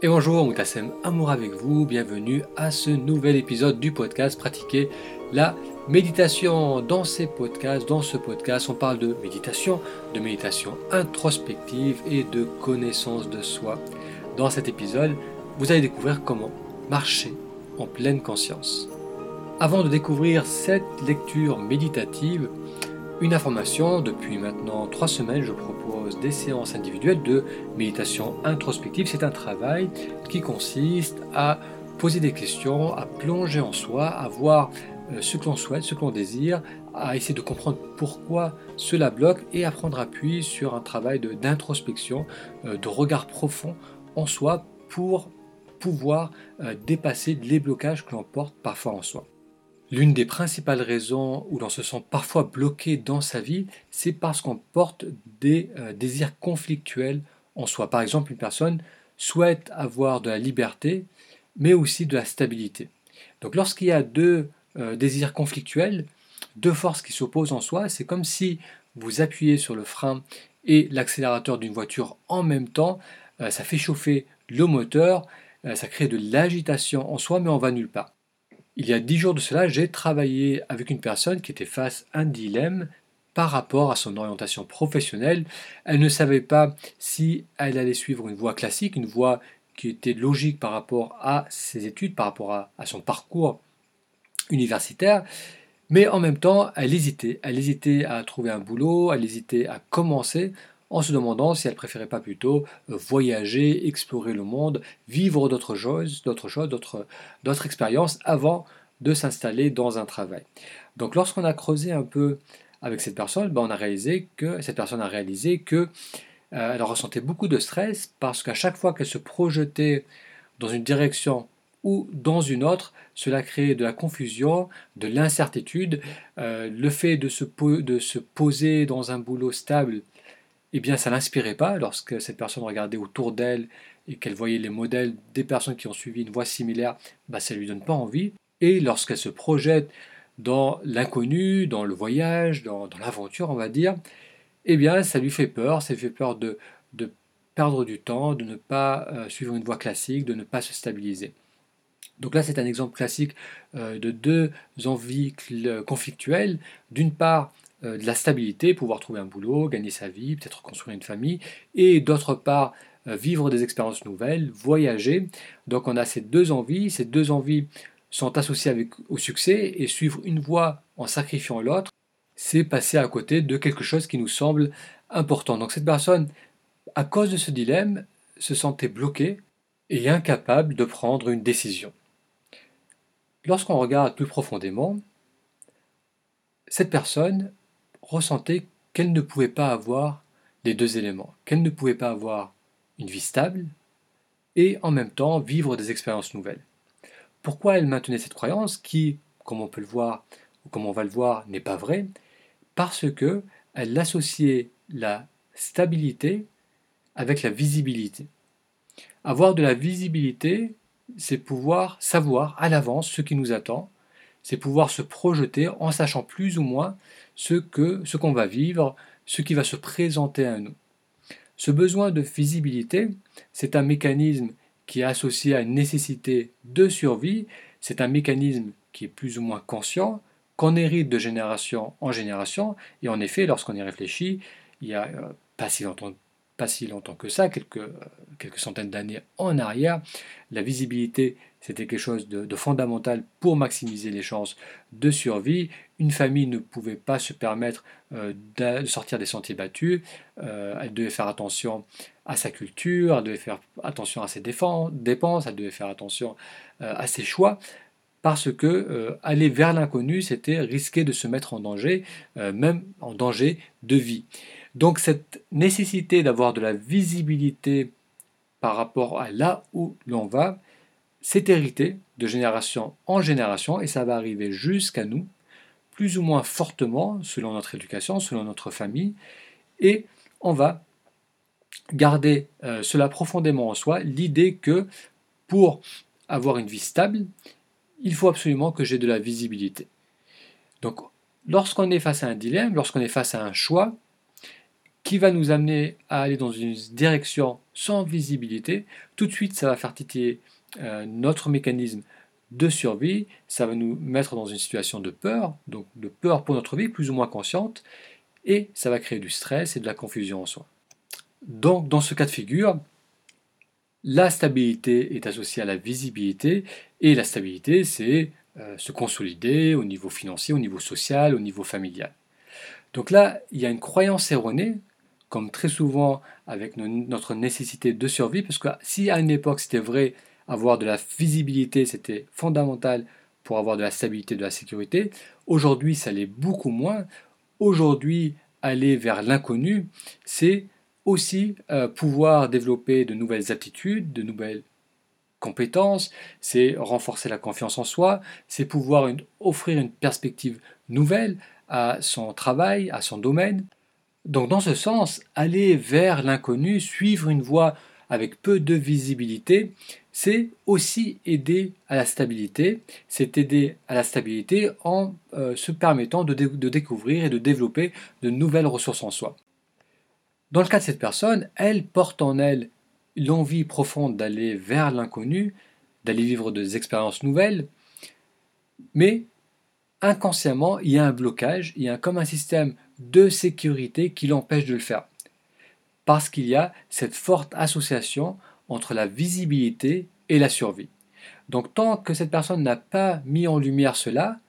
Et bonjour, Moutassem Amour avec vous, bienvenue à ce nouvel épisode du podcast Pratiquer la méditation. Dans ces podcasts, dans ce podcast, on parle de méditation, de méditation introspective et de connaissance de soi. Dans cet épisode, vous allez découvrir comment marcher en pleine conscience. Avant de découvrir cette lecture méditative, une information, depuis maintenant trois semaines, je propose des séances individuelles de méditation introspective. C'est un travail qui consiste à poser des questions, à plonger en soi, à voir euh, ce que l'on souhaite, ce que l'on désire, à essayer de comprendre pourquoi cela bloque et à prendre appui sur un travail d'introspection, de, euh, de regard profond en soi pour pouvoir euh, dépasser les blocages que l'on porte parfois en soi. L'une des principales raisons où l'on se sent parfois bloqué dans sa vie, c'est parce qu'on porte des euh, désirs conflictuels en soi. Par exemple, une personne souhaite avoir de la liberté, mais aussi de la stabilité. Donc lorsqu'il y a deux euh, désirs conflictuels, deux forces qui s'opposent en soi, c'est comme si vous appuyez sur le frein et l'accélérateur d'une voiture en même temps, euh, ça fait chauffer le moteur, ça crée de l'agitation en soi, mais on va nulle part. Il y a dix jours de cela, j'ai travaillé avec une personne qui était face à un dilemme par rapport à son orientation professionnelle. Elle ne savait pas si elle allait suivre une voie classique, une voie qui était logique par rapport à ses études, par rapport à, son parcours universitaire, mais en même temps, elle hésitait. Elle hésitait à trouver un boulot, elle hésitait à commencer en se demandant si elle préférait pas plutôt euh, voyager, explorer le monde, vivre d'autres choses, d'autres choses, d'autres, d'autres expériences avant de s'installer dans un travail. Donc lorsqu'on a creusé un peu avec cette personne, ben on a réalisé que cette personne a réalisé que euh, ressentait beaucoup de stress parce qu'à chaque fois qu'elle se projetait dans une direction ou dans une autre, cela créait de la confusion, de l'incertitude. Euh, le fait de se, de se poser dans un boulot stable eh bien ça l'inspirait pas lorsque cette personne regardait autour d'elle et qu'elle voyait les modèles des personnes qui ont suivi une voie similaire, bah, ça ne lui donne pas envie. Et lorsqu'elle se projette dans l'inconnu, dans le voyage, dans, l'aventure, on va dire, eh bien ça lui fait peur, ça lui fait peur de, de perdre du temps, de ne pas euh, suivre une voie classique, de ne pas se stabiliser. Donc là, c'est un exemple classique euh, de deux envies conflictuelles. D'une part, de la stabilité, pouvoir trouver un boulot, gagner sa vie, peut-être construire une famille, et d'autre part euh, vivre des expériences nouvelles, voyager. Donc on a ces deux envies, ces deux envies sont associées avec, au succès, et suivre une voie en sacrifiant l'autre, c'est passer à côté de quelque chose qui nous semble important. Donc cette personne, à cause de ce dilemme, se sentait bloquée et incapable de prendre une décision. Lorsqu'on regarde plus profondément, cette personne ressentait qu'elle ne pouvait pas avoir les deux éléments, qu'elle ne pouvait pas avoir une vie stable et en même temps vivre des expériences nouvelles. Pourquoi elle maintenait cette croyance qui, comme on peut le voir ou comme on va le voir, n'est pas vraie? Parce que elle associait la stabilité avec la visibilité. Avoir de la visibilité, c'est pouvoir savoir à l'avance ce qui nous attend, c'est pouvoir se projeter en sachant plus ou moins ce que ce qu'on va vivre, ce qui va se présenter à nous. Ce besoin de visibilité, c'est un mécanisme qui est associé à une nécessité de survie, c'est un mécanisme qui est plus ou moins conscient, qu'on hérite de génération en génération, et en effet, lorsqu'on y réfléchit, il y a euh, pas si longtemps pas si longtemps que ça, quelques, centaines d'années en arrière, la visibilité, c'était quelque chose de, fondamental pour maximiser les chances de survie. Une famille ne pouvait pas se permettre euh, de sortir des sentiers battus, euh, elle devait faire attention à sa culture, elle devait faire attention à ses dépenses, elle devait faire attention euh, à ses choix parce que aller vers l'inconnu, c'était risquer de se mettre en danger, même en danger de vie. Donc cette nécessité d'avoir de la visibilité par rapport à là où l'on va, c'est hérité de génération en génération et ça va arriver jusqu'à nous, plus ou moins fortement selon notre éducation, selon notre famille, et on va garder euh, cela profondément en soi, l'idée que pour avoir une vie stable, il faut absolument que j'ai de la visibilité. Donc lorsqu'on est face à un dilemme, lorsqu'on est face à un choix, qui va nous amener à aller dans une direction sans visibilité, tout de suite ça va faire titiller euh, notre mécanisme de survie, ça va nous mettre dans une situation de peur, donc de peur pour notre vie, plus ou moins consciente, et ça va créer du stress et de la confusion en soi. Donc dans ce cas de figure, la stabilité est associée à la visibilité, et la stabilité, c'est euh, se consolider au niveau financier, au niveau social, au niveau familial. Donc là, il y a une croyance erronée, comme très souvent avec notre nécessité de survie, parce que si à une époque c'était vrai, avoir de la visibilité, c'était fondamental pour avoir de la stabilité, de la sécurité, aujourd'hui ça l'est beaucoup moins. Aujourd'hui, aller vers l'inconnu, c'est aussi euh, pouvoir développer de nouvelles aptitudes, de nouvelles compétences, c'est renforcer la confiance en soi, c'est pouvoir offrir une perspective nouvelle à son travail, à son domaine. Donc dans ce sens, aller vers l'inconnu, suivre une voie avec peu de visibilité, c'est aussi aider à la stabilité. C'est aider à la stabilité en euh, se permettant de, de découvrir et de développer de nouvelles ressources en soi. Dans le cas de cette personne, elle porte en elle l'envie profonde d'aller vers l'inconnu, d'aller vivre des expériences nouvelles, mais inconsciemment, il y a un blocage, il y a comme un système de sécurité qui l'empêche de le faire. Parce qu'il y a cette forte association entre la visibilité et la survie. Donc tant que cette personne n'a pas mis en lumière cela,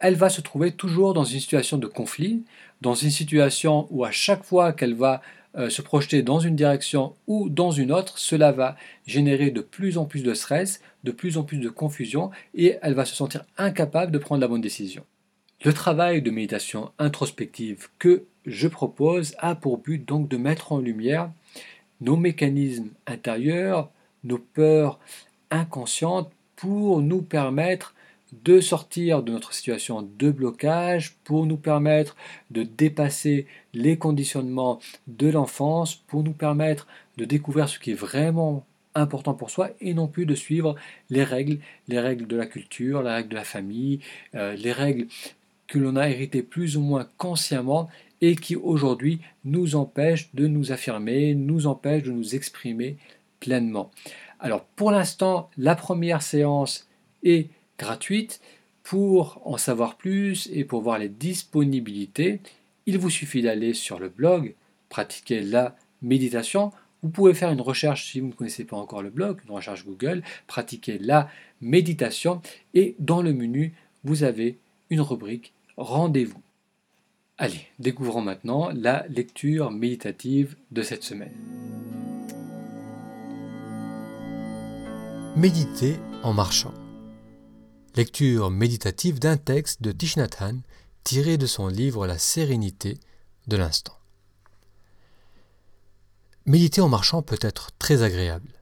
elle va se trouver toujours dans une situation de conflit, dans une situation où à chaque fois qu'elle va euh, se projeter dans une direction ou dans une autre, cela va générer de plus en plus de stress, de plus en plus de confusion et elle va se sentir incapable de prendre la bonne décision. Le travail de méditation introspective que je propose a pour but donc de mettre en lumière nos mécanismes intérieurs, nos peurs inconscientes pour nous permettre de sortir de notre situation de blocage pour nous permettre de dépasser les conditionnements de l'enfance, pour nous permettre de découvrir ce qui est vraiment important pour soi et non plus de suivre les règles, les règles de la culture, les règles de la famille, euh, les règles que l'on a héritées plus ou moins consciemment et qui aujourd'hui nous empêchent de nous affirmer, nous empêchent de nous exprimer pleinement. Alors pour l'instant, la première séance est gratuite. Pour en savoir plus et pour voir les disponibilités, il vous suffit d'aller sur le blog Pratiquer la méditation. Vous pouvez faire une recherche si vous ne connaissez pas encore le blog, une recherche Google, Pratiquer la méditation et dans le menu, vous avez une rubrique Rendez-vous. Allez, découvrons maintenant la lecture méditative de cette semaine. Méditer en marchant. Lecture méditative d'un texte de Thich tiré de son livre La sérénité de l'instant. Méditer en marchant peut être très agréable.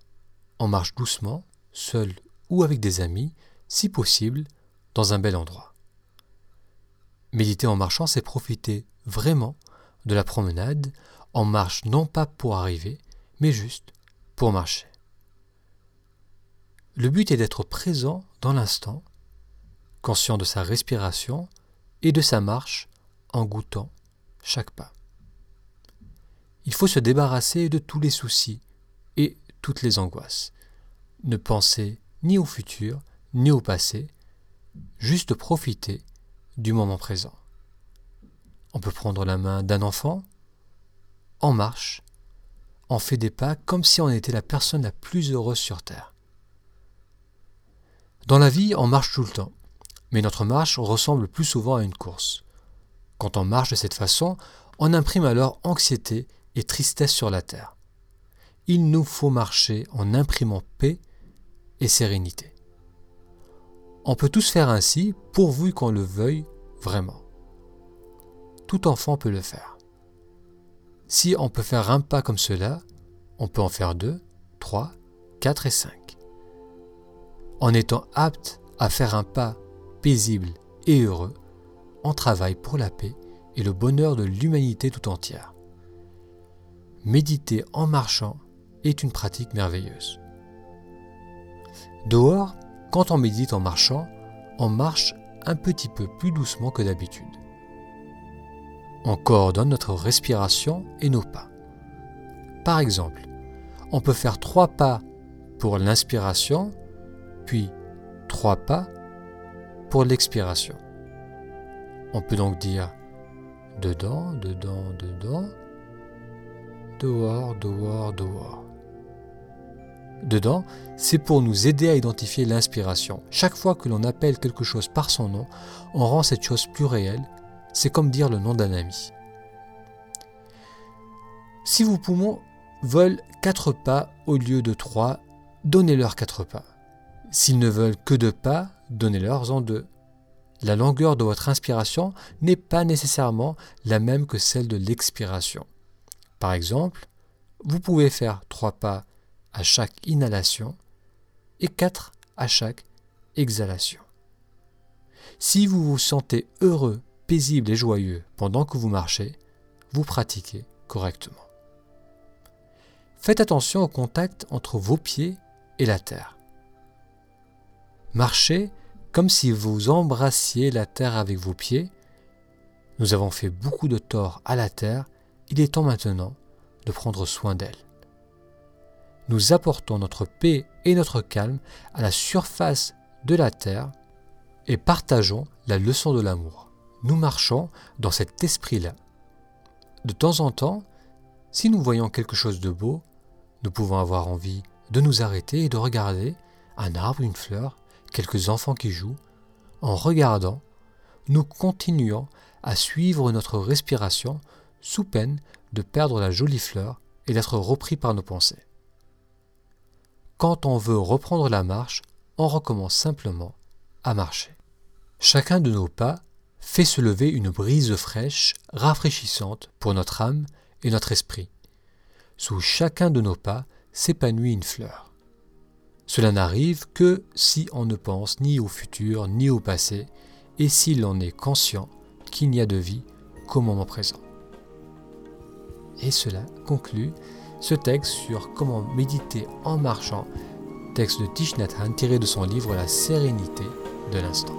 On marche doucement, seul ou avec des amis, si possible, dans un bel endroit. Méditer en marchant, c'est profiter vraiment de la promenade en marche non pas pour arriver, mais juste pour marcher. Le but est d'être présent dans l'instant conscient de sa respiration et de sa marche en goûtant chaque pas. Il faut se débarrasser de tous les soucis et toutes les angoisses. Ne penser ni au futur ni au passé, juste profiter du moment présent. On peut prendre la main d'un enfant, en marche, en fait des pas comme si on était la personne la plus heureuse sur Terre. Dans la vie, on marche tout le temps mais notre marche ressemble plus souvent à une course. Quand on marche de cette façon, on imprime alors anxiété et tristesse sur la terre. Il nous faut marcher en imprimant paix et sérénité. On peut tous faire ainsi pourvu qu'on le veuille vraiment. Tout enfant peut le faire. Si on peut faire un pas comme cela, on peut en faire deux, trois, quatre et cinq. En étant apte à faire un pas paisible et heureux, en travail pour la paix et le bonheur de l'humanité tout entière. Méditer en marchant est une pratique merveilleuse. Dehors, quand on médite en marchant, on marche un petit peu plus doucement que d'habitude. On coordonne notre respiration et nos pas. Par exemple, on peut faire trois pas pour l'inspiration, puis trois pas pour l'expiration. On peut donc dire dedans, dedans, dedans, dehors, dehors, dehors. Dedans, c'est pour nous aider à identifier l'inspiration. Chaque fois que l'on appelle quelque chose par son nom, on rend cette chose plus réelle. C'est comme dire le nom d'un ami. Si vos poumons veulent quatre pas au lieu de trois, donnez-leur quatre pas. S'ils ne veulent que deux pas, donnez-leur en deux. La longueur de votre inspiration n'est pas nécessairement la même que celle de l'expiration. Par exemple, vous pouvez faire trois pas à chaque inhalation et 4 à chaque exhalation. Si vous vous sentez heureux, paisible et joyeux pendant que vous marchez, vous pratiquez correctement. Faites attention au contact entre vos pieds et la terre. Marchez comme si vous embrassiez la terre avec vos pieds. Nous avons fait beaucoup de tort à la terre, il est temps maintenant de prendre soin d'elle nous apportons notre paix et notre calme à la surface de la terre et partageons la leçon de l'amour. Nous marchons dans cet esprit-là. De temps en temps, si nous voyons quelque chose de beau, nous pouvons avoir envie de nous arrêter et de regarder un arbre, une fleur, quelques enfants qui jouent. En regardant, nous continuons à suivre notre respiration sous peine de perdre la jolie fleur et d'être repris par nos pensées. Quand on veut reprendre la marche, on recommence simplement à marcher. Chacun de nos pas fait se lever une brise fraîche, rafraîchissante pour notre âme et notre esprit. Sous chacun de nos pas s'épanouit une fleur. Cela n'arrive que si on ne pense ni au futur ni au passé, et si l'on est conscient qu'il n'y a de vie qu'au moment présent. Et cela conclut ce texte sur comment méditer en marchant, texte de Thich Nhat tiré de son livre La sérénité de l'instant.